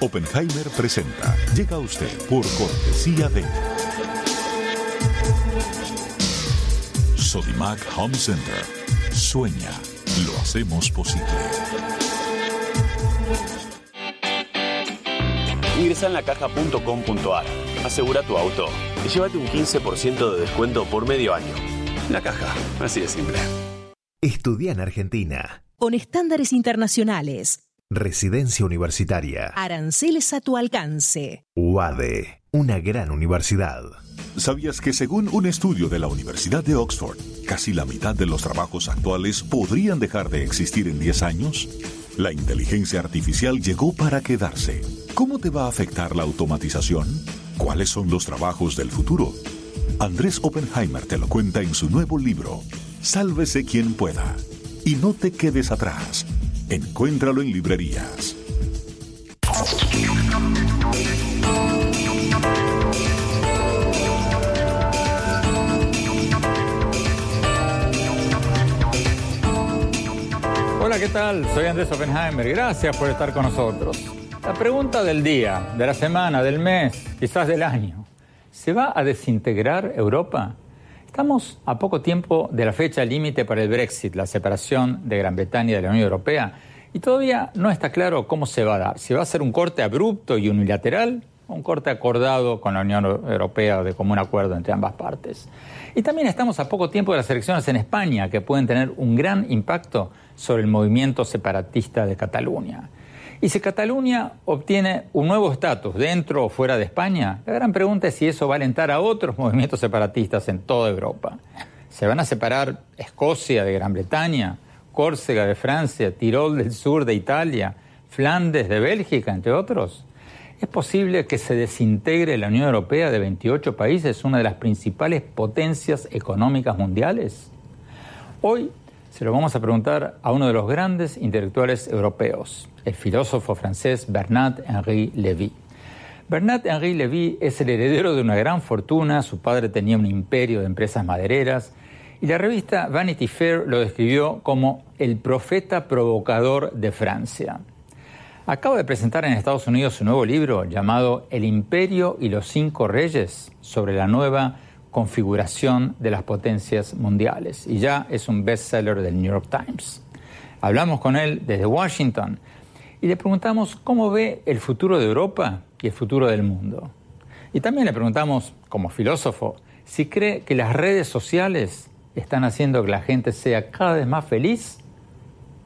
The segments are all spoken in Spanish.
Oppenheimer presenta. Llega a usted por cortesía de Sodimac Home Center. Sueña, lo hacemos posible. Ingresa en lacaja.com.ar, asegura tu auto y llévate un 15% de descuento por medio año. La caja, así de simple. Estudia en Argentina. Con estándares internacionales. Residencia universitaria. Aranceles a tu alcance. UADE, una gran universidad. ¿Sabías que según un estudio de la Universidad de Oxford, casi la mitad de los trabajos actuales podrían dejar de existir en 10 años? La inteligencia artificial llegó para quedarse. ¿Cómo te va a afectar la automatización? ¿Cuáles son los trabajos del futuro? Andrés Oppenheimer te lo cuenta en su nuevo libro, Sálvese quien pueda. Y no te quedes atrás. Encuéntralo en librerías. Hola, ¿qué tal? Soy Andrés Oppenheimer. Gracias por estar con nosotros. La pregunta del día, de la semana, del mes, quizás del año. ¿Se va a desintegrar Europa? Estamos a poco tiempo de la fecha límite para el Brexit, la separación de Gran Bretaña de la Unión Europea, y todavía no está claro cómo se va a dar. Si va a ser un corte abrupto y unilateral un corte acordado con la Unión Europea de común acuerdo entre ambas partes. Y también estamos a poco tiempo de las elecciones en España, que pueden tener un gran impacto sobre el movimiento separatista de Cataluña. Y si Cataluña obtiene un nuevo estatus dentro o fuera de España, la gran pregunta es si eso va a alentar a otros movimientos separatistas en toda Europa. ¿Se van a separar Escocia de Gran Bretaña, Córcega de Francia, Tirol del sur de Italia, Flandes de Bélgica, entre otros? ¿Es posible que se desintegre la Unión Europea de 28 países, una de las principales potencias económicas mundiales? Hoy se lo vamos a preguntar a uno de los grandes intelectuales europeos, el filósofo francés Bernard-Henri Lévy. Bernard-Henri Lévy es el heredero de una gran fortuna, su padre tenía un imperio de empresas madereras, y la revista Vanity Fair lo describió como el profeta provocador de Francia. Acaba de presentar en Estados Unidos su nuevo libro llamado El Imperio y los Cinco Reyes sobre la nueva configuración de las potencias mundiales y ya es un bestseller del New York Times. Hablamos con él desde Washington y le preguntamos cómo ve el futuro de Europa y el futuro del mundo. Y también le preguntamos, como filósofo, si cree que las redes sociales están haciendo que la gente sea cada vez más feliz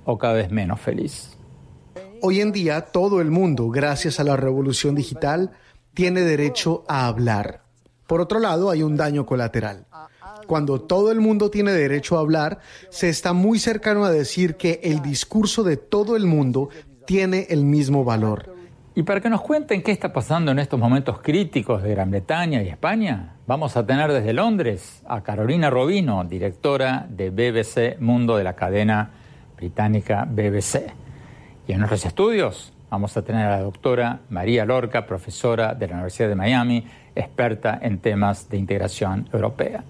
o cada vez menos feliz. Hoy en día todo el mundo, gracias a la revolución digital, tiene derecho a hablar. Por otro lado, hay un daño colateral. Cuando todo el mundo tiene derecho a hablar, se está muy cercano a decir que el discurso de todo el mundo tiene el mismo valor. Y para que nos cuenten qué está pasando en estos momentos críticos de Gran Bretaña y España, vamos a tener desde Londres a Carolina Robino, directora de BBC Mundo de la cadena británica BBC. Y en nuestros estudios vamos a tener a la doctora María Lorca, profesora de la Universidad de Miami, experta en temas de integración europea.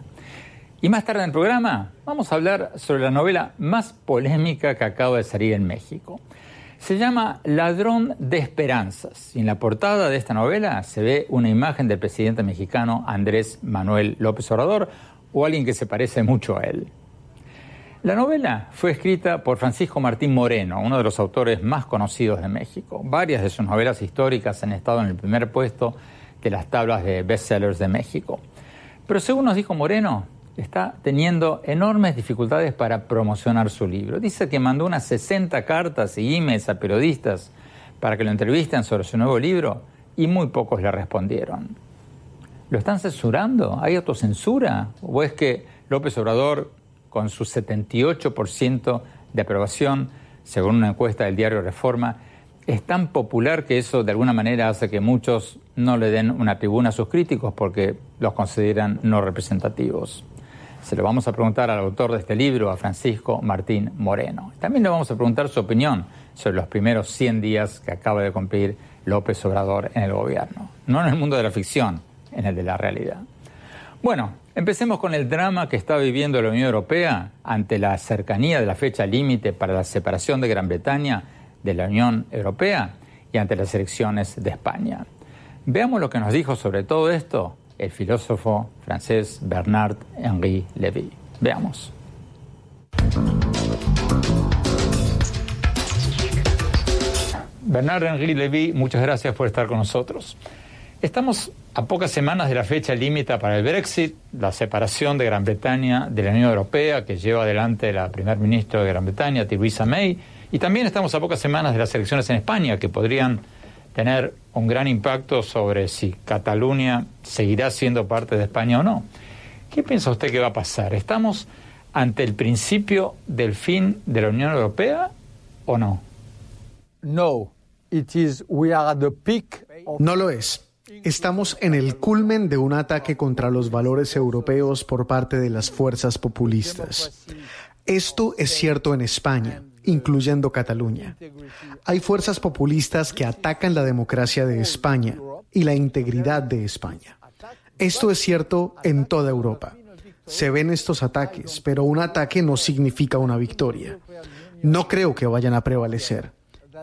Y más tarde en el programa vamos a hablar sobre la novela más polémica que acaba de salir en México. Se llama Ladrón de Esperanzas y en la portada de esta novela se ve una imagen del presidente mexicano Andrés Manuel López Obrador o alguien que se parece mucho a él. La novela fue escrita por Francisco Martín Moreno, uno de los autores más conocidos de México. Varias de sus novelas históricas han estado en el primer puesto de las tablas de bestsellers de México. Pero según nos dijo Moreno, está teniendo enormes dificultades para promocionar su libro. Dice que mandó unas 60 cartas y emails a periodistas para que lo entrevisten sobre su nuevo libro y muy pocos le respondieron. ¿Lo están censurando? ¿Hay autocensura? ¿O es que López Obrador, con su 78% de aprobación, según una encuesta del diario Reforma, es tan popular que eso de alguna manera hace que muchos no le den una tribuna a sus críticos porque los consideran no representativos? Se lo vamos a preguntar al autor de este libro, a Francisco Martín Moreno. También le vamos a preguntar su opinión sobre los primeros 100 días que acaba de cumplir López Obrador en el gobierno. No en el mundo de la ficción, en el de la realidad. Bueno, empecemos con el drama que está viviendo la Unión Europea ante la cercanía de la fecha límite para la separación de Gran Bretaña de la Unión Europea y ante las elecciones de España. Veamos lo que nos dijo sobre todo esto el filósofo francés Bernard-Henri Lévy. Veamos. Bernard-Henri Lévy, muchas gracias por estar con nosotros. Estamos a pocas semanas de la fecha límite para el Brexit, la separación de Gran Bretaña de la Unión Europea que lleva adelante la primer ministra de Gran Bretaña, Theresa May, y también estamos a pocas semanas de las elecciones en España que podrían tener un gran impacto sobre si Cataluña seguirá siendo parte de España o no. ¿Qué piensa usted que va a pasar? ¿Estamos ante el principio del fin de la Unión Europea o no? No, it is we are at the peak No lo es. Estamos en el culmen de un ataque contra los valores europeos por parte de las fuerzas populistas. Esto es cierto en España incluyendo Cataluña. Hay fuerzas populistas que atacan la democracia de España y la integridad de España. Esto es cierto en toda Europa. Se ven estos ataques, pero un ataque no significa una victoria. No creo que vayan a prevalecer.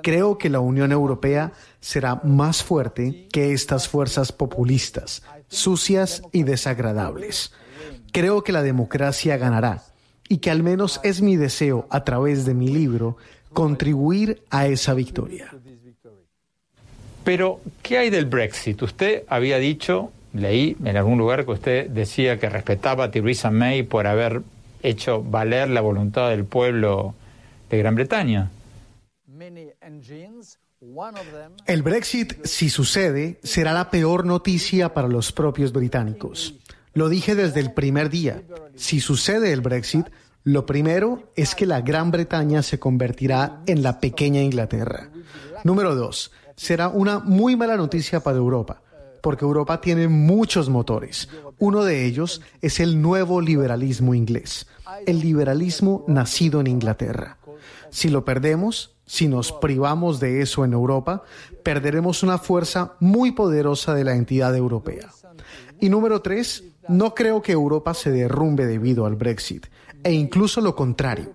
Creo que la Unión Europea será más fuerte que estas fuerzas populistas, sucias y desagradables. Creo que la democracia ganará y que al menos es mi deseo a través de mi libro contribuir a esa victoria. Pero, ¿qué hay del Brexit? Usted había dicho, leí en algún lugar que usted decía que respetaba a Theresa May por haber hecho valer la voluntad del pueblo de Gran Bretaña. El Brexit, si sucede, será la peor noticia para los propios británicos. Lo dije desde el primer día. Si sucede el Brexit, lo primero es que la Gran Bretaña se convertirá en la pequeña Inglaterra. Número dos, será una muy mala noticia para Europa, porque Europa tiene muchos motores. Uno de ellos es el nuevo liberalismo inglés, el liberalismo nacido en Inglaterra. Si lo perdemos, si nos privamos de eso en Europa, perderemos una fuerza muy poderosa de la entidad europea. Y número tres, no creo que Europa se derrumbe debido al Brexit, e incluso lo contrario.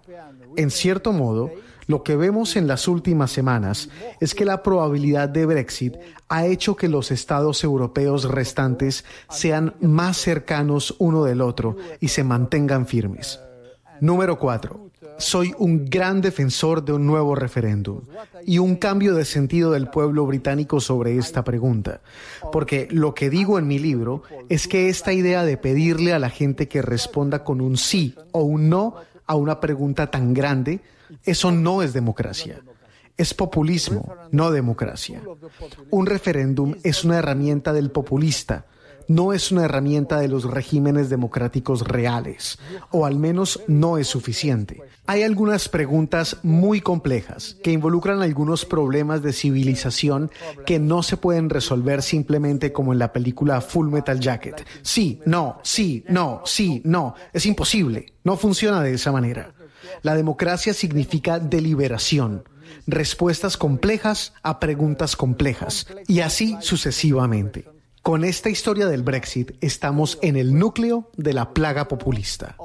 En cierto modo, lo que vemos en las últimas semanas es que la probabilidad de Brexit ha hecho que los estados europeos restantes sean más cercanos uno del otro y se mantengan firmes. Número 4. Soy un gran defensor de un nuevo referéndum y un cambio de sentido del pueblo británico sobre esta pregunta, porque lo que digo en mi libro es que esta idea de pedirle a la gente que responda con un sí o un no a una pregunta tan grande, eso no es democracia. Es populismo, no democracia. Un referéndum es una herramienta del populista, no es una herramienta de los regímenes democráticos reales, o al menos no es suficiente. Hay algunas preguntas muy complejas que involucran algunos problemas de civilización que no se pueden resolver simplemente como en la película Full Metal Jacket. Sí, no, sí, no, sí, no. Es imposible. No funciona de esa manera. La democracia significa deliberación, respuestas complejas a preguntas complejas y así sucesivamente. Con esta historia del Brexit estamos en el núcleo de la plaga populista.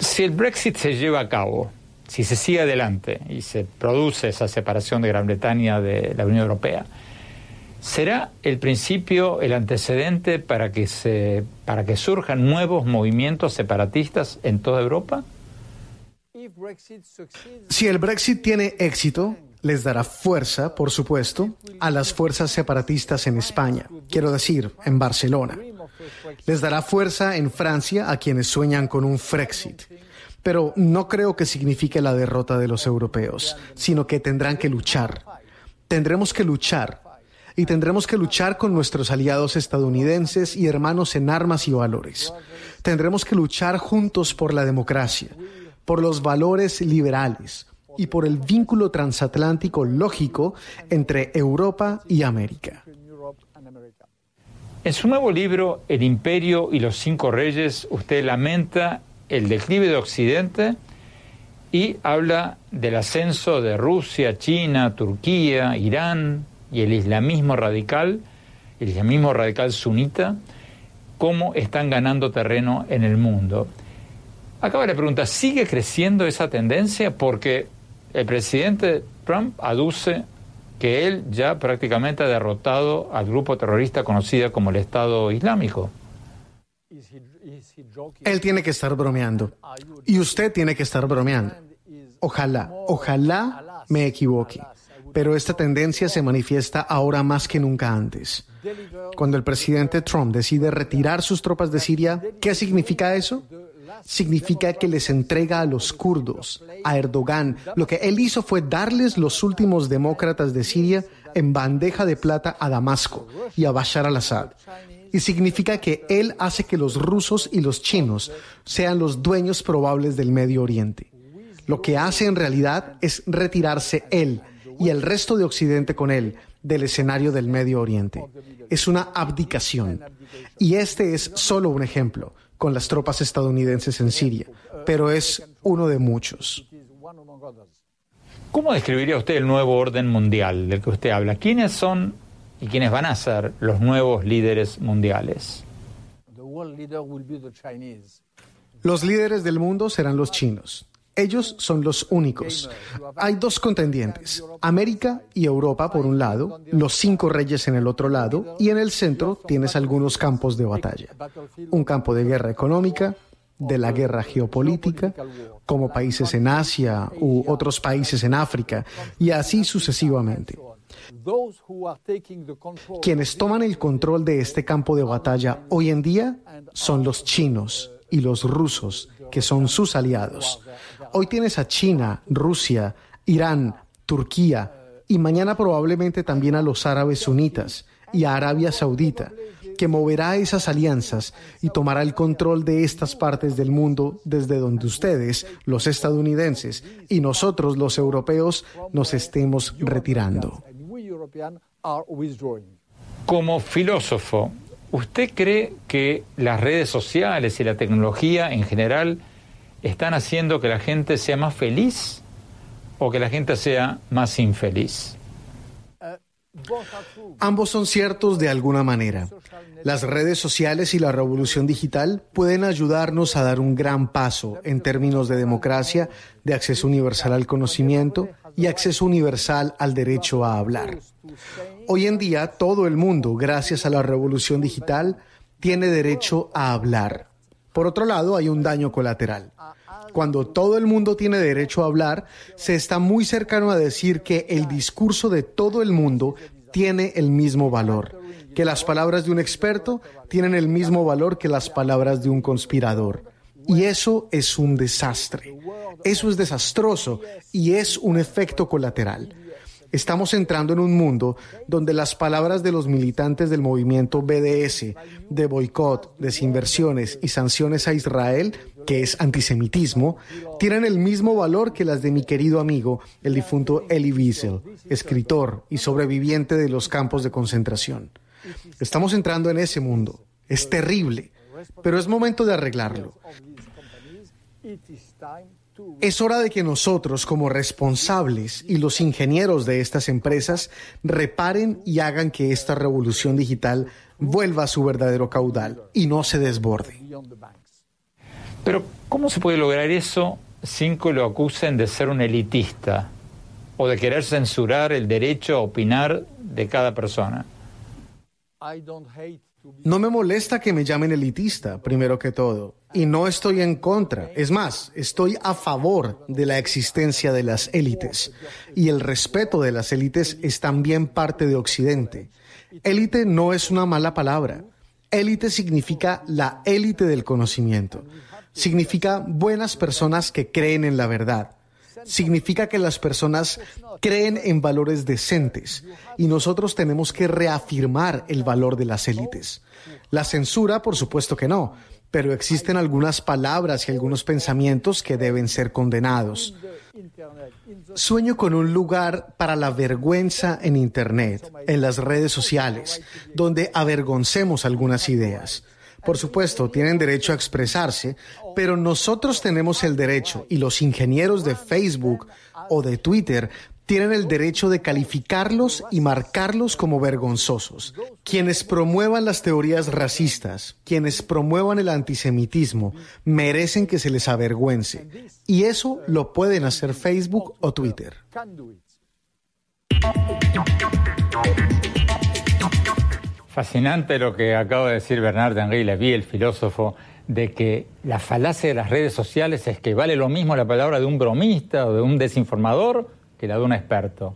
Si el Brexit se lleva a cabo, si se sigue adelante y se produce esa separación de Gran Bretaña de la Unión Europea, ¿Será el principio, el antecedente para que, se, para que surjan nuevos movimientos separatistas en toda Europa? Si el Brexit tiene éxito, les dará fuerza, por supuesto, a las fuerzas separatistas en España, quiero decir, en Barcelona. Les dará fuerza en Francia a quienes sueñan con un Frexit. Pero no creo que signifique la derrota de los europeos, sino que tendrán que luchar. Tendremos que luchar. Y tendremos que luchar con nuestros aliados estadounidenses y hermanos en armas y valores. Tendremos que luchar juntos por la democracia, por los valores liberales, y por el vínculo transatlántico lógico entre Europa y América. En su nuevo libro, El Imperio y los Cinco Reyes, usted lamenta el declive de Occidente y habla del ascenso de Rusia, China, Turquía, Irán y el islamismo radical, el islamismo radical sunita, cómo están ganando terreno en el mundo. Acaba la pregunta, ¿sigue creciendo esa tendencia? Porque el presidente Trump aduce que él ya prácticamente ha derrotado al grupo terrorista conocido como el Estado Islámico. Él tiene que estar bromeando. Y usted tiene que estar bromeando. Ojalá, ojalá me equivoque. Pero esta tendencia se manifiesta ahora más que nunca antes. Cuando el presidente Trump decide retirar sus tropas de Siria, ¿qué significa eso? Significa que les entrega a los kurdos, a Erdogan. Lo que él hizo fue darles los últimos demócratas de Siria en bandeja de plata a Damasco y a Bashar al-Assad. Y significa que él hace que los rusos y los chinos sean los dueños probables del Medio Oriente. Lo que hace en realidad es retirarse él y el resto de Occidente con él del escenario del Medio Oriente. Es una abdicación. Y este es solo un ejemplo con las tropas estadounidenses en Siria, pero es uno de muchos. ¿Cómo describiría usted el nuevo orden mundial del que usted habla? ¿Quiénes son y quiénes van a ser los nuevos líderes mundiales? Los líderes del mundo serán los chinos. Ellos son los únicos. Hay dos contendientes, América y Europa por un lado, los cinco reyes en el otro lado, y en el centro tienes algunos campos de batalla. Un campo de guerra económica, de la guerra geopolítica, como países en Asia u otros países en África, y así sucesivamente. Quienes toman el control de este campo de batalla hoy en día son los chinos y los rusos, que son sus aliados. Hoy tienes a China, Rusia, Irán, Turquía y mañana probablemente también a los árabes sunitas y a Arabia Saudita, que moverá esas alianzas y tomará el control de estas partes del mundo desde donde ustedes, los estadounidenses, y nosotros, los europeos, nos estemos retirando. Como filósofo, ¿usted cree que las redes sociales y la tecnología en general están haciendo que la gente sea más feliz o que la gente sea más infeliz? Ambos son ciertos de alguna manera. Las redes sociales y la revolución digital pueden ayudarnos a dar un gran paso en términos de democracia, de acceso universal al conocimiento y acceso universal al derecho a hablar. Hoy en día todo el mundo, gracias a la revolución digital, tiene derecho a hablar. Por otro lado, hay un daño colateral. Cuando todo el mundo tiene derecho a hablar, se está muy cercano a decir que el discurso de todo el mundo tiene el mismo valor, que las palabras de un experto tienen el mismo valor que las palabras de un conspirador. Y eso es un desastre. Eso es desastroso y es un efecto colateral. Estamos entrando en un mundo donde las palabras de los militantes del movimiento BDS, de boicot, desinversiones y sanciones a Israel, que es antisemitismo, tienen el mismo valor que las de mi querido amigo, el difunto Elie Wiesel, escritor y sobreviviente de los campos de concentración. Estamos entrando en ese mundo. Es terrible, pero es momento de arreglarlo. Es hora de que nosotros, como responsables y los ingenieros de estas empresas, reparen y hagan que esta revolución digital vuelva a su verdadero caudal y no se desborde. Pero, ¿cómo se puede lograr eso sin que lo acusen de ser un elitista o de querer censurar el derecho a opinar de cada persona? No me molesta que me llamen elitista, primero que todo, y no estoy en contra. Es más, estoy a favor de la existencia de las élites, y el respeto de las élites es también parte de Occidente. Élite no es una mala palabra. Élite significa la élite del conocimiento. Significa buenas personas que creen en la verdad significa que las personas creen en valores decentes y nosotros tenemos que reafirmar el valor de las élites. La censura, por supuesto que no, pero existen algunas palabras y algunos pensamientos que deben ser condenados. Sueño con un lugar para la vergüenza en Internet, en las redes sociales, donde avergoncemos algunas ideas. Por supuesto, tienen derecho a expresarse, pero nosotros tenemos el derecho y los ingenieros de Facebook o de Twitter tienen el derecho de calificarlos y marcarlos como vergonzosos. Quienes promuevan las teorías racistas, quienes promuevan el antisemitismo, merecen que se les avergüence. Y eso lo pueden hacer Facebook o Twitter. Fascinante lo que acaba de decir Bernard Henry Levy, el filósofo, de que la falacia de las redes sociales es que vale lo mismo la palabra de un bromista o de un desinformador que la de un experto.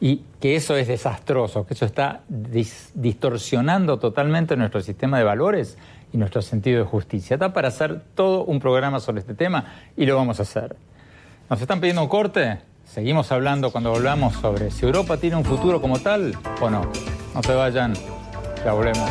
Y que eso es desastroso, que eso está distorsionando totalmente nuestro sistema de valores y nuestro sentido de justicia. Está para hacer todo un programa sobre este tema y lo vamos a hacer. ¿Nos están pidiendo un corte? Seguimos hablando cuando volvamos sobre si Europa tiene un futuro como tal o no. No se vayan. Ya volvemos.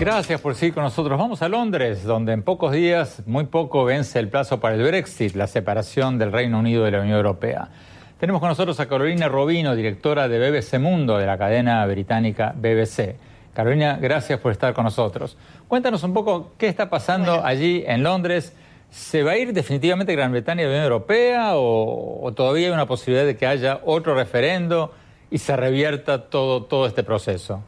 Gracias por seguir con nosotros. Vamos a Londres, donde en pocos días, muy poco, vence el plazo para el Brexit, la separación del Reino Unido de la Unión Europea. Tenemos con nosotros a Carolina Robino, directora de BBC Mundo, de la cadena británica BBC. Carolina, gracias por estar con nosotros. Cuéntanos un poco qué está pasando allí en Londres ¿Se va a ir definitivamente Gran Bretaña de la Unión Europea o, todavía hay una posibilidad de que haya otro referendo y se revierta todo, todo este proceso?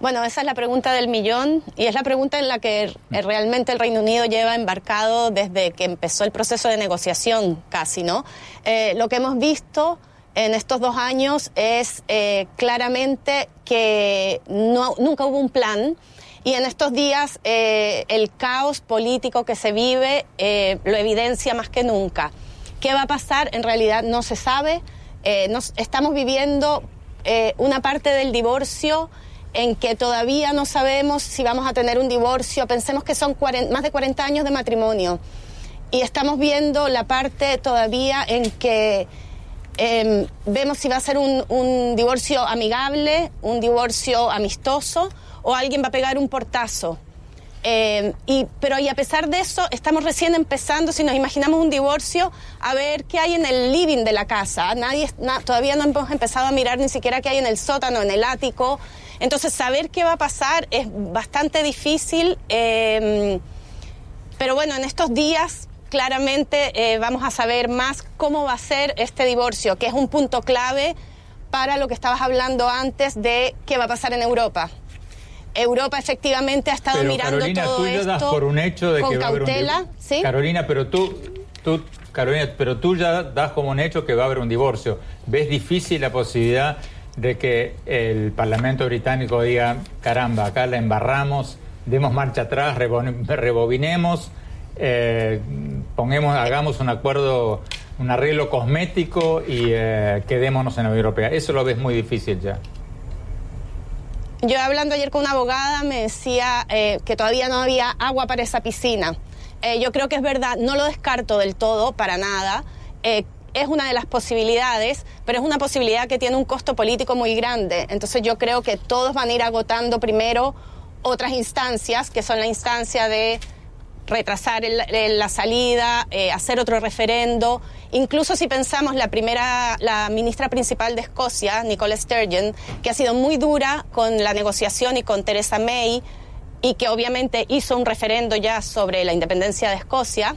Bueno, esa es la pregunta del millón y es la pregunta en la que realmente el Reino Unido lleva embarcado desde que empezó el proceso de negociación casi, ¿no? Eh, lo que hemos visto en estos dos años es eh, claramente que no, nunca hubo un plan y en estos días eh, el caos político que se vive eh, lo evidencia más que nunca. ¿Qué va a pasar? En realidad no se sabe. Eh, nos, estamos viviendo una parte del divorcio en que todavía no sabemos si vamos a tener un divorcio. Pensemos que son más de 40 años de matrimonio. Y estamos viendo la parte todavía en que em, vemos si va a ser un, un divorcio amigable, un divorcio amistoso o alguien va a pegar un portazo. Eh, pero y a pesar de eso, estamos recién empezando, si nos imaginamos un divorcio, a ver qué hay en el living de la casa. Nadie, todavía no hemos empezado a mirar ni siquiera qué hay en el sótano, en el ático. Entonces, saber qué va a pasar es bastante difícil. Eh, pero bueno, en estos días claramente eh, vamos a saber más cómo va a ser este divorcio, que es un punto clave para lo que estabas hablando antes de qué va a pasar en Europa. Europa efectivamente ha estado mirando Carolina, todo tú esto das por un hecho de con que va a haber cautela, un ¿sí? Carolina, pero tú, tú, Carolina, pero tú ya das como un hecho que va a haber un divorcio. ¿Ves difícil la posibilidad de que el Parlamento británico diga, caramba, acá la embarramos, demos marcha atrás, rebobinemos, eh, pongamos, hagamos un acuerdo, un arreglo cosmético y eh, quedémonos en la Unión Europea? Eso lo ves muy difícil ya. Yo hablando ayer con una abogada me decía eh, que todavía no había agua para esa piscina. Eh, yo creo que es verdad, no lo descarto del todo, para nada. Eh, es una de las posibilidades, pero es una posibilidad que tiene un costo político muy grande. Entonces yo creo que todos van a ir agotando primero otras instancias, que son la instancia de retrasar la salida, hacer otro referendo Incluso si pensamos la primera, la ministra principal de Escocia, Nicola Sturgeon, que ha sido muy dura con la negociación y con Theresa May, y que obviamente hizo un referendo ya sobre la independencia de Escocia,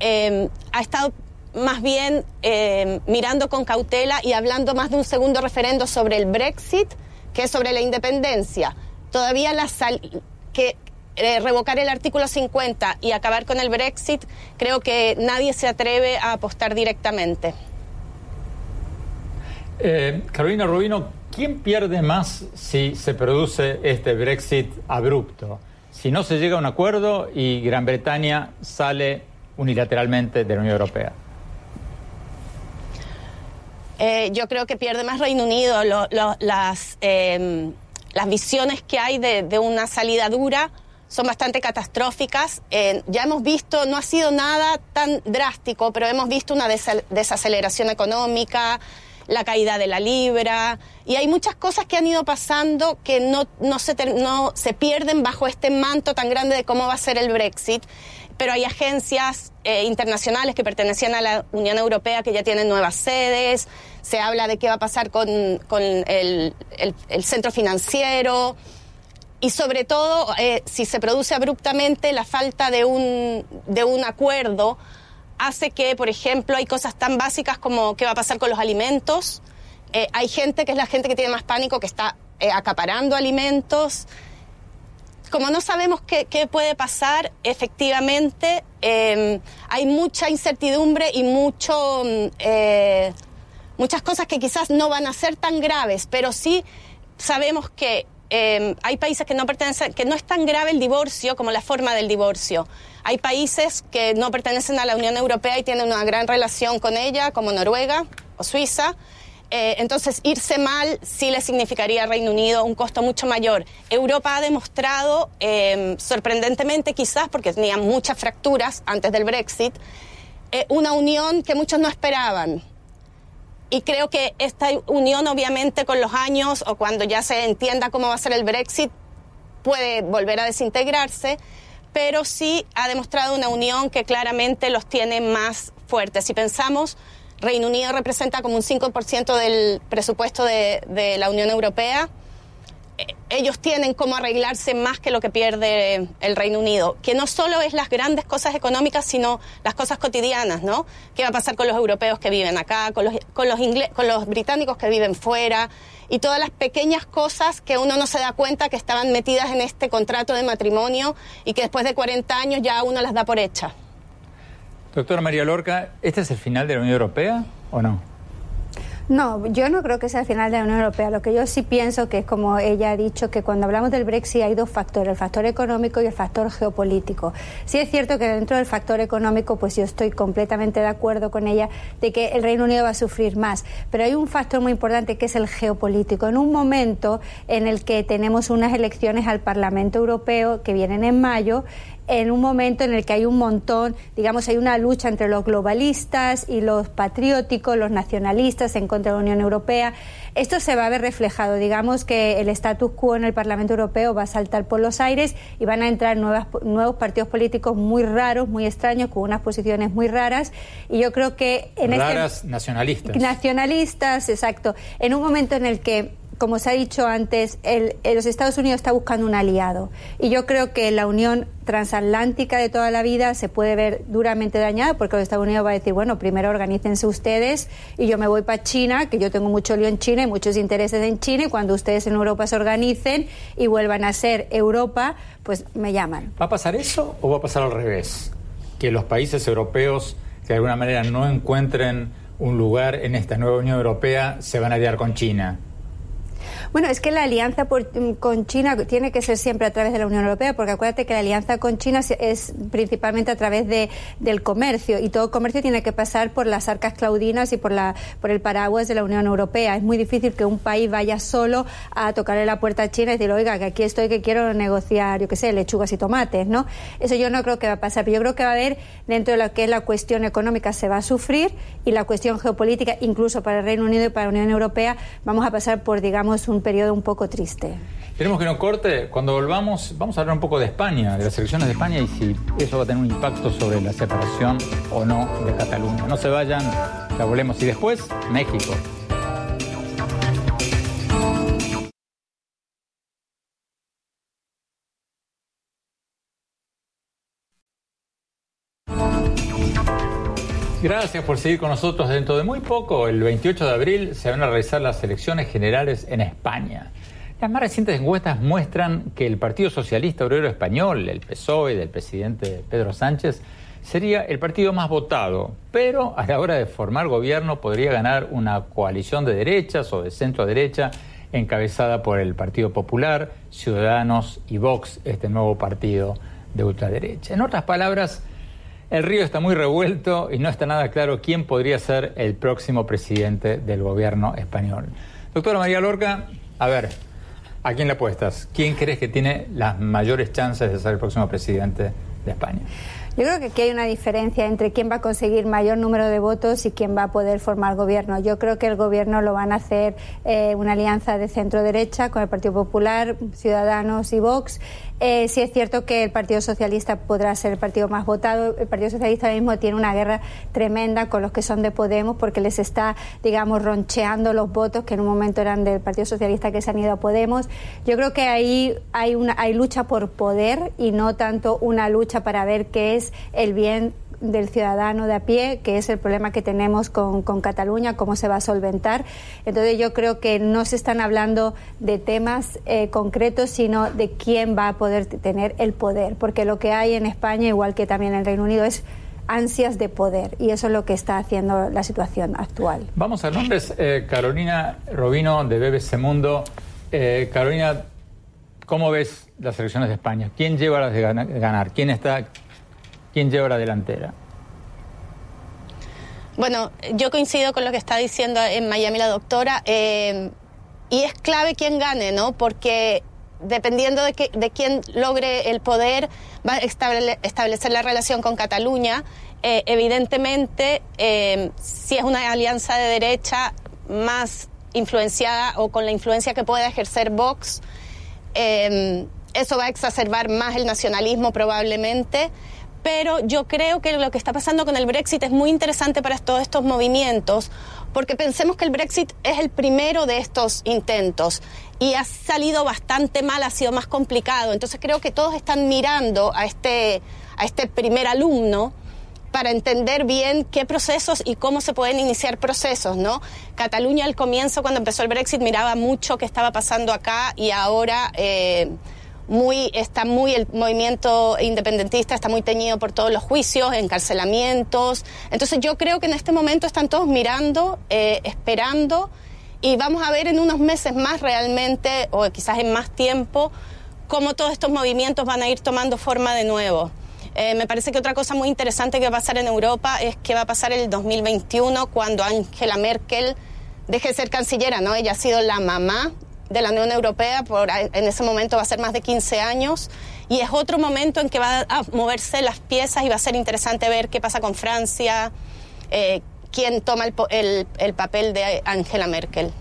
eh, ha estado más bien eh, mirando con cautela y hablando más de un segundo referendo sobre el Brexit que sobre la independencia. Todavía la que eh, revocar el artículo 50 y acabar con el Brexit, creo que nadie se atreve a apostar directamente. Eh, Carolina Rubino, ¿quién pierde más si se produce este Brexit abrupto? Si no se llega a un acuerdo y Gran Bretaña sale unilateralmente de la Unión Europea. Eh, yo creo que pierde más Reino Unido. las, em, las visiones que hay de, una salida dura son bastante catastróficas. Eh, ya hemos visto, no ha sido nada tan drástico, pero hemos visto una desaceleración económica, la caída de la libra, y hay muchas cosas que han ido pasando que no, no, se, no se pierden bajo este manto tan grande de cómo va a ser el Brexit pero hay agencias eh, internacionales que pertenecían a la Unión Europea que ya tienen nuevas sedes, se habla de qué va a pasar con, el, centro financiero y sobre todo eh, si se produce abruptamente la falta de un, de un acuerdo hace que, por ejemplo, hay cosas tan básicas como qué va a pasar con los alimentos. Eh, hay gente que es la gente que tiene más pánico que está acaparando alimentos como no sabemos qué, puede pasar, efectivamente em, hay mucha incertidumbre y mucho, mm, eh, muchas cosas que quizás no van a ser tan graves, pero sí sabemos que em, hay países que no pertenecen, que no es tan grave el divorcio como la forma del divorcio. Hay países que no pertenecen a la Unión Europea y tienen una gran relación con ella, como Noruega o Suiza. Eh, entonces, irse mal sí le significaría a Reino Unido un costo mucho mayor. Europa ha demostrado, em, sorprendentemente quizás, porque tenía muchas fracturas antes del Brexit, eh, una unión que muchos no esperaban. Y creo que esta unión, obviamente, con los años o cuando ya se entienda cómo va a ser el Brexit, puede volver a desintegrarse, pero sí ha demostrado una unión que claramente los tiene más fuertes. Si pensamos Reino Unido representa como un 5% del presupuesto de, la Unión Europea. Ellos tienen cómo arreglarse más que lo que pierde el Reino Unido, que no solo es las grandes cosas económicas, sino las cosas cotidianas, ¿no? ¿Qué va a pasar con los europeos que viven acá, con los, con los, con los británicos que viven fuera? Y todas las pequeñas cosas que uno no se da cuenta que estaban metidas en este contrato de matrimonio y que después de 40 años ya uno las da por hechas. Doctora María Lorca, ¿este es el final de la Unión Europea o no? No, yo no creo que sea el final de la Unión Europea. Lo que yo sí pienso que es como ella ha dicho, que cuando hablamos del Brexit hay dos factores, el factor económico y el factor geopolítico. Sí es cierto que dentro del factor económico, pues yo estoy completamente de acuerdo con ella de que el Reino Unido va a sufrir más. Pero hay un factor muy importante que es el geopolítico. En un momento en el que tenemos unas elecciones al Parlamento Europeo que vienen en mayo, en un momento en el que hay un montón, digamos, hay una lucha entre los globalistas y los patrióticos, los nacionalistas en contra de la Unión Europea. Esto se va a ver reflejado. Digamos que el status quo en el Parlamento Europeo va a saltar por los aires y van a entrar nuevas, nuevos partidos políticos muy raros, muy extraños, con unas posiciones muy raras. Y yo creo que en este raras nacionalistas. Nacionalistas, exacto. En un momento en el que como se ha dicho antes, el, los Estados Unidos está buscando un aliado. Y yo creo que la unión transatlántica de toda la vida se puede ver duramente dañada porque los Estados Unidos va a decir, bueno, primero organícense ustedes y yo me voy para China, que yo tengo mucho lío en China y muchos intereses en China, y cuando ustedes en Europa se organicen y vuelvan a ser Europa, pues me llaman. ¿Va a pasar eso o va a pasar al revés? Que los países europeos que de alguna manera no encuentren un lugar en esta nueva Unión Europea se van a liar con China bueno, es que la alianza mm, con China tiene que ser siempre a través de la Unión Europea, porque acuérdate que la alianza con China es principalmente a través de, del comercio y todo comercio tiene que pasar por las arcas claudinas y por, la, por el paraguas de la Unión Europea. Es muy difícil que un país vaya solo a tocarle la puerta a China y decir, oiga, que aquí estoy, que quiero negociar, yo qué sé, lechugas y tomates, ¿no? Eso yo no creo que va a pasar, pero yo creo que va a haber, dentro de lo que es la cuestión económica, se va a sufrir y la cuestión geopolítica, incluso para el Reino Unido y para la Unión Europea, vamos a pasar por, digamos, un periodo un poco triste. Tenemos que no corte. Cuando volvamos, vamos a hablar un poco de España, de las elecciones de España y si eso va a tener un impacto sobre la separación o no de Cataluña. No se vayan, la volvemos. Y después, México. Gracias por seguir con nosotros. Dentro de muy poco, el 28 de abril, se van a realizar las elecciones generales en España. Las más recientes encuestas muestran que el Partido Socialista Obrero Español, el PSOE del presidente Pedro Sánchez, sería el partido más votado, pero a la hora de formar gobierno podría ganar una coalición de derechas o de centro derecha encabezada por el Partido Popular, Ciudadanos y Vox, este nuevo partido de ultraderecha. En otras palabras, el río está muy revuelto y no está nada claro quién podría ser el próximo presidente del gobierno español. Doctora María Lorca, a ver, ¿a quién le apuestas? ¿Quién crees que tiene las mayores chances de ser el próximo presidente de España? Yo creo que aquí hay una diferencia entre quién va a conseguir mayor número de votos y quién va a poder formar gobierno. Yo creo que el gobierno lo van a hacer eh, una alianza de centro-derecha con el Partido Popular, Ciudadanos y Vox eh, sí es cierto que el Partido Socialista podrá ser el partido más votado. El Partido Socialista ahora mismo tiene una guerra tremenda con los que son de Podemos porque les está, digamos, roncheando los votos que en un momento eran del Partido Socialista que se han ido a Podemos. Yo creo que ahí hay, una, hay lucha por poder y no tanto una lucha para ver qué es el bien del ciudadano de a pie, que es el problema que tenemos con, Cataluña, cómo se va a solventar. Entonces yo creo que no se están hablando de temas eh, concretos, sino de quién va a poder tener el poder, porque lo que hay en España, igual que también en el Reino Unido, es ansias de poder y eso es lo que está haciendo la situación actual. Vamos a nombres. Eh, Carolina Robino de BBC Mundo. Eh, Carolina, ¿cómo ves las elecciones de España? ¿Quién lleva las de ganar? ¿Quién está ¿Quién lleva la delantera? Bueno, yo coincido con lo que está diciendo en Miami la doctora, eh, y es clave quién gane, ¿no? Porque dependiendo de, de quién logre el poder, va a establecer la relación con Cataluña. Eh, evidentemente, eh, si es una alianza de derecha más influenciada o con la influencia que pueda ejercer Vox, eso va a exacerbar más el nacionalismo probablemente pero yo creo que lo que está pasando con el Brexit es muy interesante para todos estos movimientos, porque pensemos que el Brexit es el primero de estos intentos y ha salido bastante mal, ha sido más complicado. Entonces creo que todos están mirando a este, a este primer alumno para entender bien qué procesos y cómo se pueden iniciar procesos, ¿no? Cataluña al comienzo, cuando empezó el Brexit, miraba mucho qué estaba pasando acá y ahora... Eh, muy, está muy, el movimiento independentista está muy teñido por todos los juicios, encarcelamientos. Entonces yo creo que en este momento están todos mirando, eh, esperando y vamos a ver en unos meses más realmente, o quizás en más tiempo, cómo todos estos movimientos van a ir tomando forma de nuevo. Eh, me parece que otra cosa muy interesante que va a pasar en Europa es que va a pasar el 2021 cuando Angela Merkel deje de ser cancillera, ¿no? Ella ha sido la mamá de la Unión Europea, por, en ese momento va a ser más de 15 años, y es otro momento en que va a moverse las piezas y va a ser interesante ver qué pasa con Francia, eh, quién toma el, el, papel de Angela Merkel.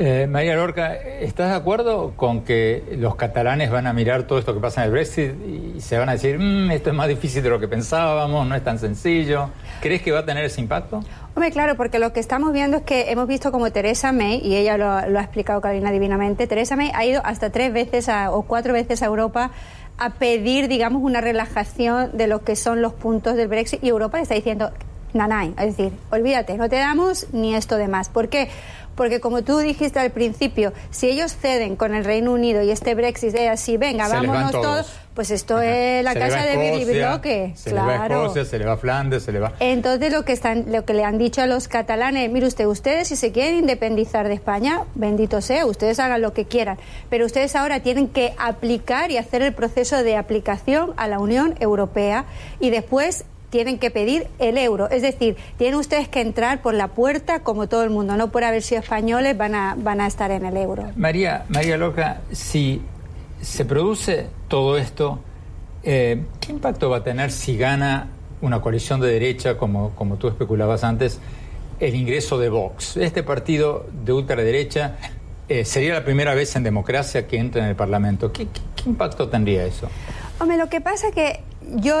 Eh, María Lorca, ¿estás de acuerdo con que los catalanes van a mirar todo esto que pasa en el Brexit y se van a decir, mm, esto es más difícil de lo que pensábamos, no es tan sencillo? ¿Crees que va a tener ese impacto? Hombre, claro, porque lo que estamos viendo es que hemos visto como Teresa May, y ella lo, ha explicado Carolina divinamente, Teresa May ha ido hasta tres veces o cuatro veces a Europa a pedir, digamos, una relajación de lo que son los puntos del Brexit y Europa le está diciendo, nanay, es decir, olvídate, no te damos ni esto de más. ¿Por qué? Porque como tú dijiste al principio, si ellos ceden con el Reino Unido y este Brexit es así, venga, vámonos todos. pues esto es la casa de Billy Bloque. Se le va a Escocia, se le va a Flandes, se le va... Entonces lo que, están, lo que le han dicho a los catalanes, mire usted, ustedes si se quieren independizar de España, bendito sea, ustedes hagan lo que quieran, pero ustedes ahora tienen que aplicar y hacer el proceso de aplicación a la Unión Europea y después tienen que pedir el euro. Es decir, tienen ustedes que entrar por la puerta como todo el mundo, no por haber sido españoles van a, van a estar en el euro. María, María Loca, si se produce todo esto, eh, ¿qué impacto va a tener si gana una coalición de derecha, como, como tú especulabas antes, el ingreso de Vox? Este partido de ultraderecha eh, sería la primera vez en democracia que entra en el Parlamento. ¿Qué, qué, qué impacto tendría eso? Hombre, lo que pasa es que yo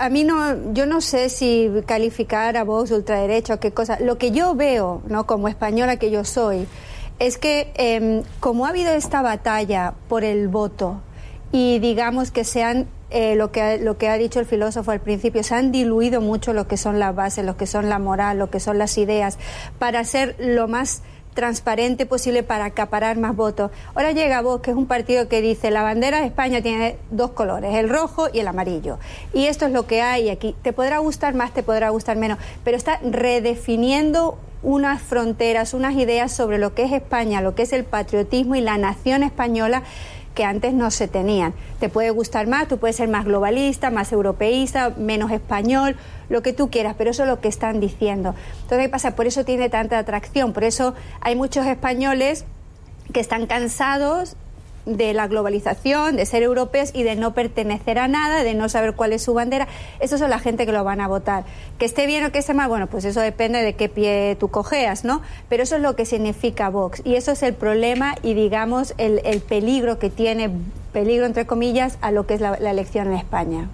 a mí no, yo no sé si calificar a Vox ultraderecha o qué cosa. Lo que yo veo, ¿no? Como española que yo soy, es que em, como ha habido esta batalla por el voto y digamos que se han eh, lo, que, lo que ha dicho el filósofo al principio, se han diluido mucho lo que son las bases, lo que son la moral, lo que son las ideas, para ser lo más transparente posible para acaparar más votos. Ahora llega Vox, que es un partido que dice la bandera de España tiene dos colores, el rojo y el amarillo. Y esto es lo que hay aquí. Te podrá gustar más, te podrá gustar menos, pero está redefiniendo unas fronteras, unas ideas sobre lo que es España, lo que es el patriotismo y la nación española que antes no se tenían. Te puede gustar más, tú puedes ser más globalista, más europeísta, menos español, lo que tú quieras, pero eso es lo que están diciendo. Entonces, ¿qué pasa? Por eso tiene tanta atracción, por eso hay muchos españoles que están cansados de la globalización, de ser europeos y de no pertenecer a nada, de no saber cuál es su bandera. Esos son la gente que lo van a votar. Que esté bien o que esté mal, bueno, pues eso depende de qué pie tú cojeas, ¿no? Pero eso es lo que significa Vox. Y eso es el problema y, digamos, el, peligro que tiene, peligro entre comillas, a lo que es la, elección en España.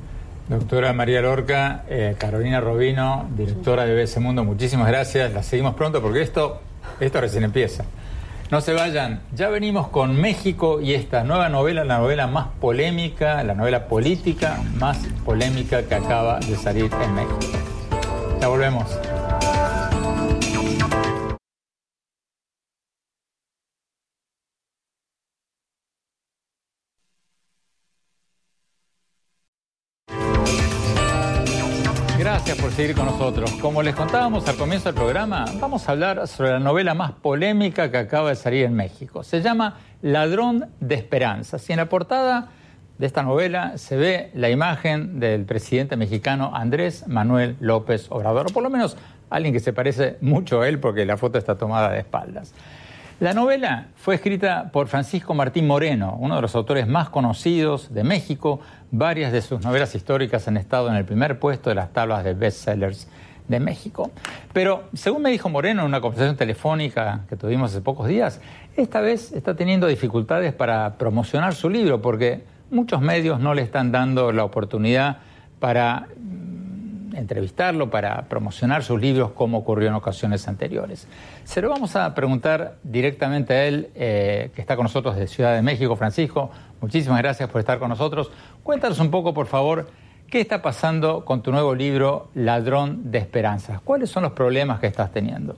Doctora María Lorca, eh, Carolina Robino, directora de BBC Mundo, muchísimas gracias. La seguimos pronto porque esto, esto recién empieza. No se vayan, ya venimos con México y esta nueva novela, la novela más polémica, la novela política más polémica que acaba de salir en México. Ya volvemos. Gracias por seguir con nosotros. Como les contábamos al comienzo del programa, vamos a hablar sobre la novela más polémica que acaba de salir en México. Se llama Ladrón de Esperanzas y en la portada de esta novela se ve la imagen del presidente mexicano Andrés Manuel López Obrador, o por lo menos alguien que se parece mucho a él porque la foto está tomada de espaldas. La novela fue escrita por Francisco Martín Moreno, uno de los autores más conocidos de México. Varias de sus novelas históricas han estado en el primer puesto de las tablas de bestsellers de México. Pero, según me dijo Moreno en una conversación telefónica que tuvimos hace pocos días, esta vez está teniendo dificultades para promocionar su libro porque muchos medios no le están dando la oportunidad para entrevistarlo, para promocionar sus libros, como ocurrió en ocasiones anteriores. Se lo vamos a preguntar directamente a él, eh, que está con nosotros de Ciudad de México. Francisco, muchísimas gracias por estar con nosotros. Cuéntanos un poco, por favor, qué está pasando con tu nuevo libro, Ladrón de Esperanzas. ¿Cuáles son los problemas que estás teniendo?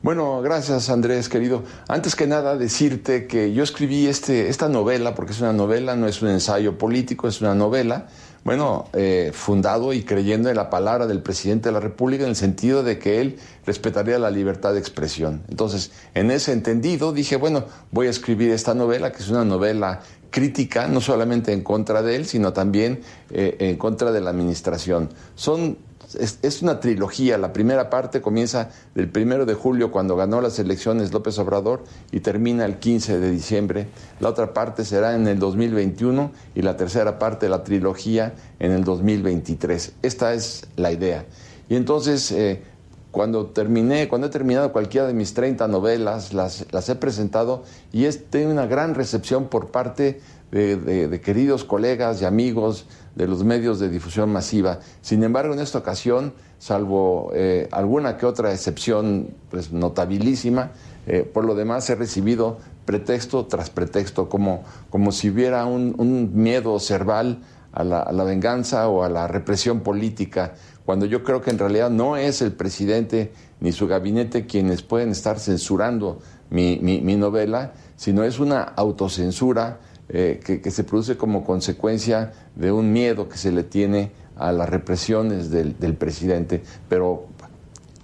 Bueno, gracias Andrés, querido. Antes que nada, decirte que yo escribí este, esta novela, porque es una novela, no es un ensayo político, es una novela bueno, eh, fundado y creyendo en la palabra del presidente de la República en el sentido de que él respetaría la libertad de expresión. Entonces, en ese entendido, dije, bueno, voy a escribir esta novela, que es una novela crítica, no solamente en contra de él, sino también eh, en contra de la administración. Son es, una trilogía. La primera parte comienza del primero de julio, cuando ganó las elecciones López Obrador, y termina el 15 de diciembre. La otra parte será en el 2021 y la tercera parte de la trilogía en el 2023. Esta es la idea. Y entonces, eh, cuando terminé, cuando he terminado cualquiera de mis 30 novelas, las, las he presentado y he tenido una gran recepción por parte de, queridos colegas y amigos de los medios de difusión masiva. Sin embargo, en esta ocasión, salvo eh, alguna que otra excepción pues, notabilísima, eh, por lo demás he recibido pretexto tras pretexto, como, como si hubiera un, miedo cerval a la, venganza o a la represión política, cuando yo creo que en realidad no es el presidente ni su gabinete quienes pueden estar censurando mi, novela, sino es una autocensura eh, que, se produce como consecuencia de un miedo que se le tiene a las represiones del, presidente, pero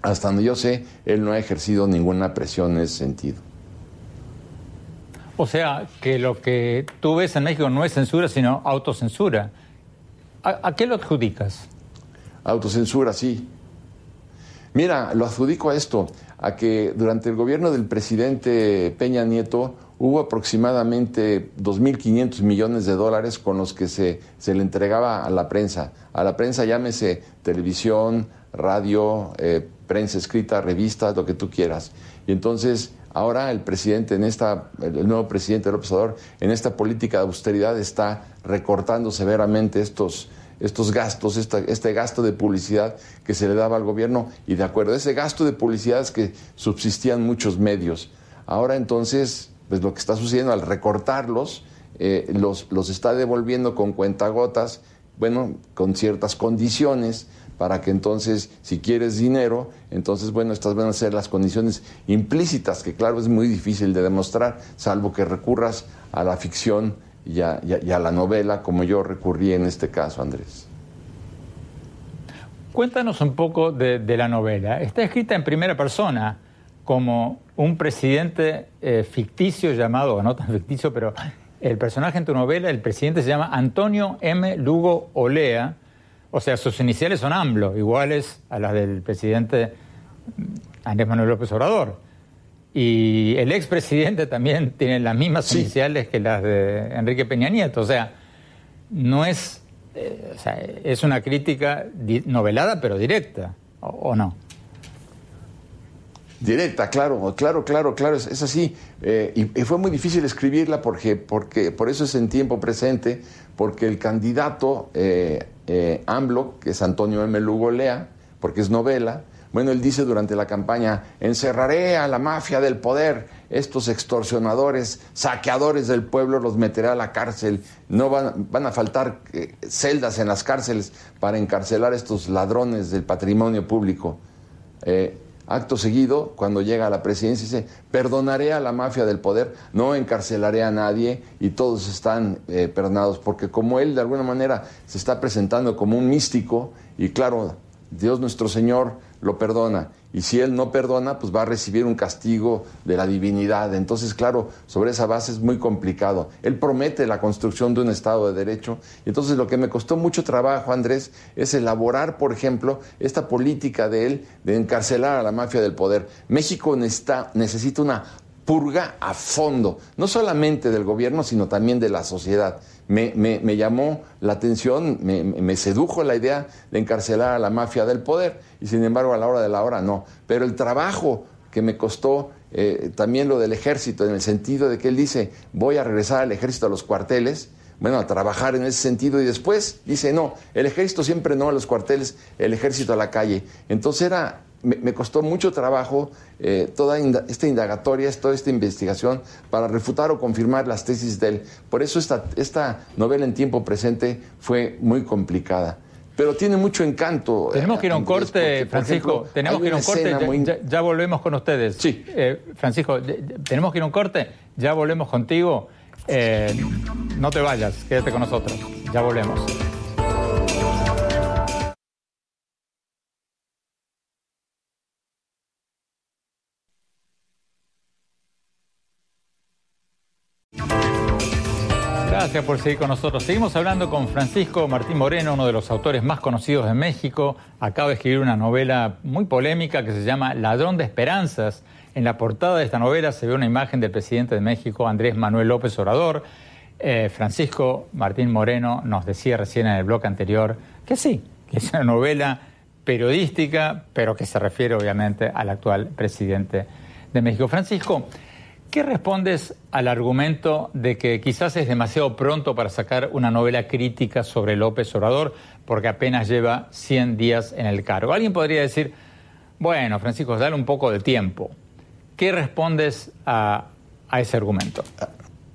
hasta donde yo sé, él no ha ejercido ninguna presión en ese sentido. O sea, que lo que tú ves en México no es censura, sino autocensura. ¿A, qué lo adjudicas? Autocensura, sí. Mira, lo adjudico a esto, a que durante el gobierno del presidente Peña Nieto hubo aproximadamente 2.500 millones de dólares con los que se, se, le entregaba a la prensa. A la prensa llámese televisión, radio, eh, prensa escrita, revistas, lo que tú quieras. Y entonces ahora el presidente en esta, el nuevo presidente López Obrador, en esta política de austeridad está recortando severamente estos, estos gastos, este gasto de publicidad que se le daba al gobierno y de acuerdo a ese gasto de publicidad es que subsistían muchos medios. Ahora entonces pues lo que está sucediendo al recortarlos, eh, los, los está devolviendo con cuentagotas bueno, con ciertas condiciones para que entonces, si quieres dinero, entonces, bueno, estas van a ser las condiciones implícitas, que claro, es muy difícil de demostrar, salvo que recurras a la ficción y a, la novela, como yo recurrí en este caso, Andrés. Cuéntanos un poco de, la novela. Está escrita en primera persona como un presidente eh, ficticio llamado, no tan ficticio, pero el personaje en tu novela, el presidente se llama Antonio M. Lugo Olea, o sea, sus iniciales son AMLO, iguales a las del presidente Andrés Manuel López Obrador. Y el expresidente también tiene las mismas iniciales que las de Enrique Peña Nieto. O sea, no es. Eh, o sea, es una crítica novelada, pero directa, ¿o, no? Directa, claro, claro, claro, claro, es, así. Eh, y, fue muy difícil escribirla porque, porque, por eso es en tiempo presente, porque el candidato eh, eh, AMLO, que es Antonio M. Lugo Lea, porque es novela, bueno, él dice durante la campaña, encerraré a la mafia del poder, estos extorsionadores, saqueadores del pueblo, los meteré a la cárcel, no van, van a faltar eh, celdas en las cárceles para encarcelar a estos ladrones del patrimonio público. Eh, Acto seguido, cuando llega a la presidencia, dice, perdonaré a la mafia del poder, no encarcelaré a nadie y todos están eh, perdonados, porque como él de alguna manera se está presentando como un místico, y claro, Dios nuestro Señor lo perdona. Y si él no perdona, pues va a recibir un castigo de la divinidad. Entonces, claro, sobre esa base es muy complicado. Él promete la construcción de un Estado de Derecho. Y entonces lo que me costó mucho trabajo, Andrés, es elaborar, por ejemplo, esta política de él de encarcelar a la mafia del poder. México necesita, una purga a fondo, no solamente del gobierno, sino también de la sociedad. Me, llamó la atención, me, me, sedujo la idea de encarcelar a la mafia del poder, y sin embargo a la hora de la hora no. Pero el trabajo que me costó eh, también lo del ejército, en el sentido de que él dice, voy a regresar al ejército a los cuarteles, bueno, a trabajar en ese sentido, y después dice, no, el ejército siempre no a los cuarteles, el ejército a la calle. Entonces era me, costó mucho trabajo eh, toda esta indagatoria, toda esta investigación para refutar o confirmar las tesis de él. Por eso esta, esta novela en tiempo presente fue muy complicada. Pero tiene mucho encanto. Eh, tenemos que ir a un corte, Francisco. tenemos que ir a un corte. Ya, volvemos con ustedes. Sí. Eh, Francisco, tenemos que ir a un corte. Ya volvemos contigo. no te vayas, quédate con nosotros. Ya volvemos. Gracias por seguir con nosotros. Seguimos hablando con Francisco Martín Moreno, uno de los autores más conocidos de México. Acaba de escribir una novela muy polémica que se llama Ladrón de Esperanzas. En la portada de esta novela se ve una imagen del presidente de México, Andrés Manuel López Obrador. Eh, Francisco Martín Moreno nos decía recién en el bloque anterior que sí, que es una novela periodística, pero que se refiere obviamente al actual presidente de México. Francisco, ¿Qué respondes al argumento de que quizás es demasiado pronto para sacar una novela crítica sobre López Obrador porque apenas lleva 100 días en el cargo? Alguien podría decir, bueno, Francisco, dale un poco de tiempo. ¿Qué respondes a, ese argumento?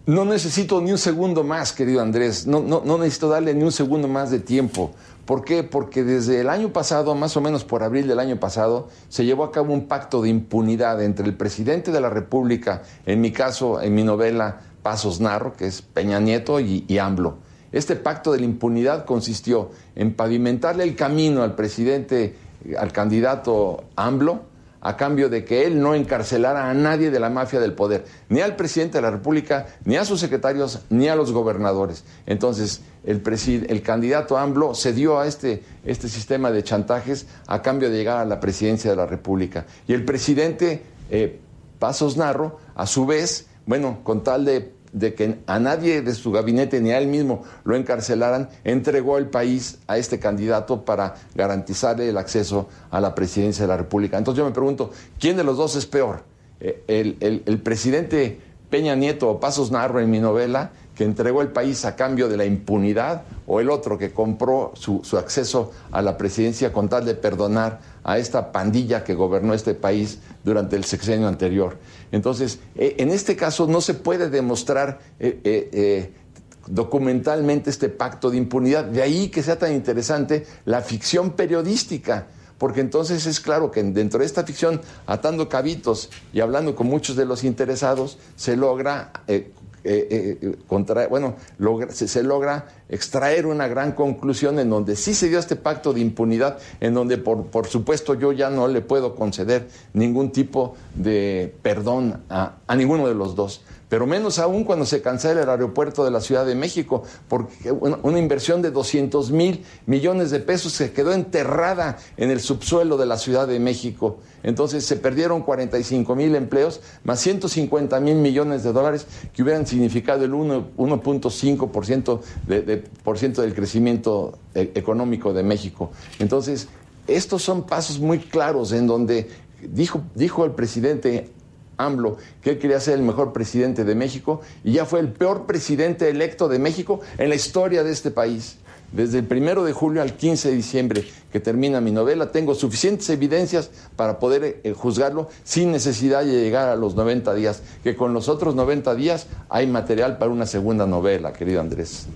No necesito ni un segundo más, querido Andrés. No, no, no necesito darle ni un segundo más de tiempo. ¿Por qué? Porque desde el año pasado, más o menos por abril del año pasado, se llevó a cabo un pacto de impunidad entre el presidente de la República, en mi caso, en mi novela Pasos Narro, que es Peña Nieto y, y AMLO. Este pacto de la impunidad consistió en pavimentarle el camino al presidente, al candidato AMLO, a cambio de que él no encarcelara a nadie de la mafia del poder, ni al presidente de la República, ni a sus secretarios, ni a los gobernadores. Entonces, el, candidato AMLO cedió a este, este sistema de chantajes a cambio de llegar a la presidencia de la República. Y el presidente eh, Pasos Narro, a su vez, bueno, con tal de de que a nadie de su gabinete ni a él mismo lo encarcelaran, entregó el país a este candidato para garantizarle el acceso a la presidencia de la República. Entonces yo me pregunto, ¿quién de los dos es peor? Eh, el, el presidente Peña Nieto o Pasos Narro en mi novela, que entregó el país a cambio de la impunidad, o el otro que compró su, acceso a la presidencia con tal de perdonar a esta pandilla que gobernó este país durante el sexenio anterior. Entonces, eh, en este caso no se puede demostrar eh, eh, documentalmente este pacto de impunidad. De ahí que sea tan interesante la ficción periodística, porque entonces es claro que dentro de esta ficción, atando cabitos y hablando con muchos de los interesados, se logra eh, eh, eh, contra, bueno, se, logra extraer una gran conclusión en donde sí se dio este pacto de impunidad, en donde por, por supuesto yo ya no le puedo conceder ningún tipo de perdón a, a ninguno de los dos pero menos aún cuando se cancela el aeropuerto de la Ciudad de México, porque una, inversión de 200 mil millones de pesos se quedó enterrada en el subsuelo de la Ciudad de México. Entonces se perdieron 45 mil empleos, más 150 mil millones de dólares que hubieran significado el 1.5% de, por ciento del crecimiento eh, económico de México. Entonces, estos son pasos muy claros en donde dijo, dijo el presidente AMLO, que él quería ser el mejor presidente de México y ya fue el peor presidente electo de México en la historia de este país. Desde el primero de julio al 15 de diciembre que termina mi novela, tengo suficientes evidencias para poder eh, juzgarlo sin necesidad de llegar a los 90 días, que con los otros 90 días hay material para una segunda novela, querido Andrés.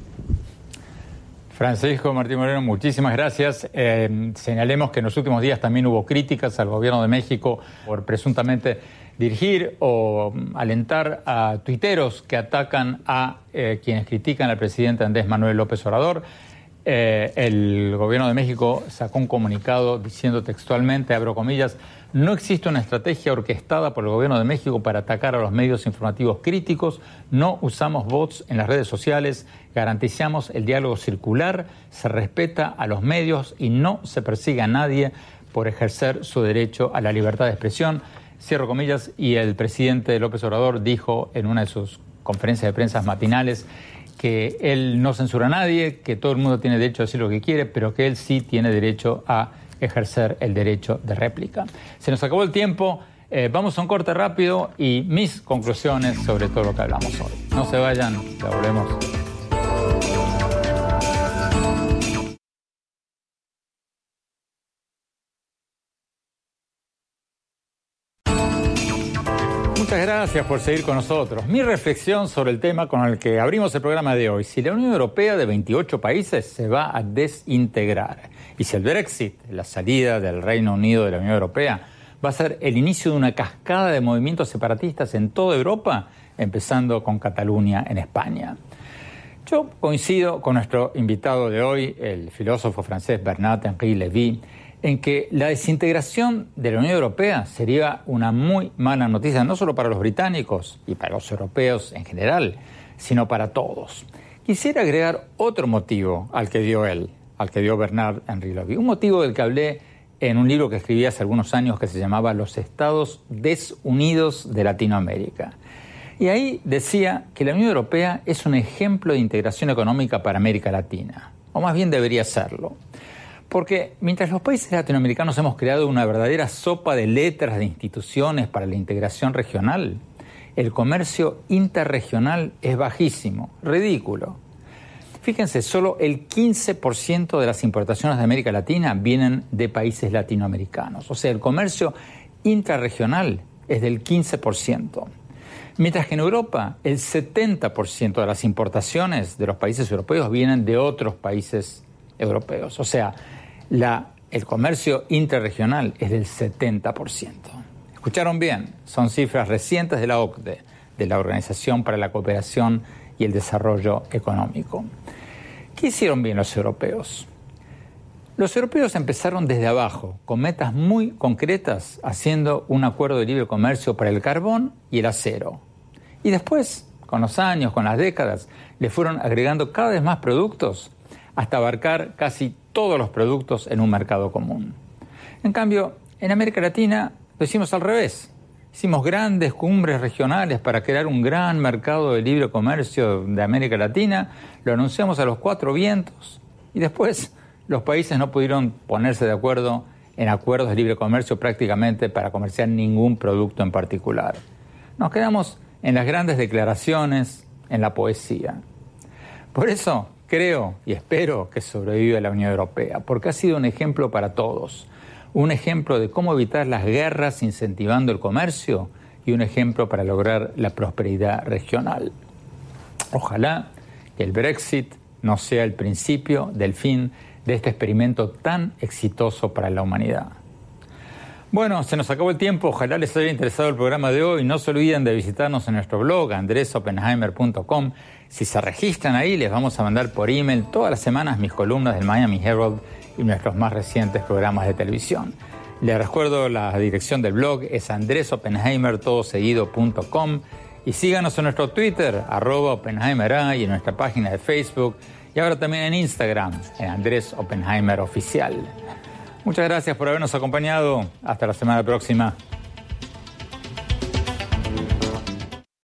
Francisco Martín Moreno, muchísimas gracias. Eh, señalemos que en los últimos días también hubo críticas al gobierno de México por presuntamente dirigir o alentar a tuiteros que atacan a eh, quienes critican al presidente Andrés Manuel López Obrador. Eh, el gobierno de México sacó un comunicado diciendo textualmente, abro comillas, no existe una estrategia orquestada por el gobierno de México para atacar a los medios informativos críticos, no usamos bots en las redes sociales, garantizamos el diálogo circular, se respeta a los medios y no se persigue a nadie por ejercer su derecho a la libertad de expresión cierro comillas, y el presidente López Obrador dijo en una de sus conferencias de prensa matinales que él no censura a nadie, que todo el mundo tiene derecho a decir lo que quiere, pero que él sí tiene derecho a ejercer el derecho de réplica. Se nos acabó el tiempo, eh, vamos a un corte rápido y mis conclusiones sobre todo lo que hablamos hoy. No se vayan, ya volvemos. Muchas gracias por seguir con nosotros. Mi reflexión sobre el tema con el que abrimos el programa de hoy. Si la Unión Europea de 28 países se va a desintegrar y si el Brexit, la salida del Reino Unido de la Unión Europea, va a ser el inicio de una cascada de movimientos separatistas en toda Europa, empezando con Cataluña en España. Yo coincido con nuestro invitado de hoy, el filósofo francés Bernard Henri Lévy, en que la desintegración de la Unión Europea sería una muy mala noticia, no solo para los británicos y para los europeos en general, sino para todos. Quisiera agregar otro motivo al que dio él, al que dio Bernard Henry Levy, un motivo del que hablé en un libro que escribí hace algunos años que se llamaba Los Estados Desunidos de Latinoamérica. Y ahí decía que la Unión Europea es un ejemplo de integración económica para América Latina, o más bien debería serlo. Porque mientras los países latinoamericanos hemos creado una verdadera sopa de letras de instituciones para la integración regional, el comercio interregional es bajísimo, ridículo. Fíjense, solo el 15% de las importaciones de América Latina vienen de países latinoamericanos. O sea, el comercio intrarregional es del 15%. Mientras que en Europa el 70% de las importaciones de los países europeos vienen de otros países europeos. O sea, el comercio interregional es del 70%. Escucharon bien, son cifras recientes de la OCDE, de la Organización para la Cooperación y el Desarrollo Económico. ¿Qué hicieron bien los europeos? Los europeos empezaron desde abajo, con metas muy concretas, haciendo un acuerdo de libre comercio para el carbón y el acero. Y después, con los años, con las décadas, le fueron agregando cada vez más productos hasta abarcar casi todos los productos en un mercado común. En cambio, en América Latina lo hicimos al revés. Hicimos grandes cumbres regionales para crear un gran mercado de libre comercio de América Latina, lo anunciamos a los cuatro vientos y después los países no pudieron ponerse de acuerdo en acuerdos de libre comercio prácticamente para comerciar ningún producto en particular. Nos quedamos en las grandes declaraciones, en la poesía. Por eso, creo y espero que sobreviva la Unión Europea, porque ha sido un ejemplo para todos, un ejemplo de cómo evitar las guerras incentivando el comercio y un ejemplo para lograr la prosperidad regional. Ojalá que el Brexit no sea el principio del fin de este experimento tan exitoso para la humanidad. Bueno, se nos acabó el tiempo. Ojalá les haya interesado el programa de hoy. No se olviden de visitarnos en nuestro blog andresopenheimer.com. Si se registran ahí, les vamos a mandar por email todas las semanas mis columnas del Miami Herald y nuestros más recientes programas de televisión. Les recuerdo la dirección del blog es andresopenheimertodoseguido.com y síganos en nuestro Twitter, arroba Oppenheimer y en nuestra página de Facebook y ahora también en Instagram, en Andrés Oppenheimer Oficial. Muchas gracias por habernos acompañado. Hasta la semana próxima.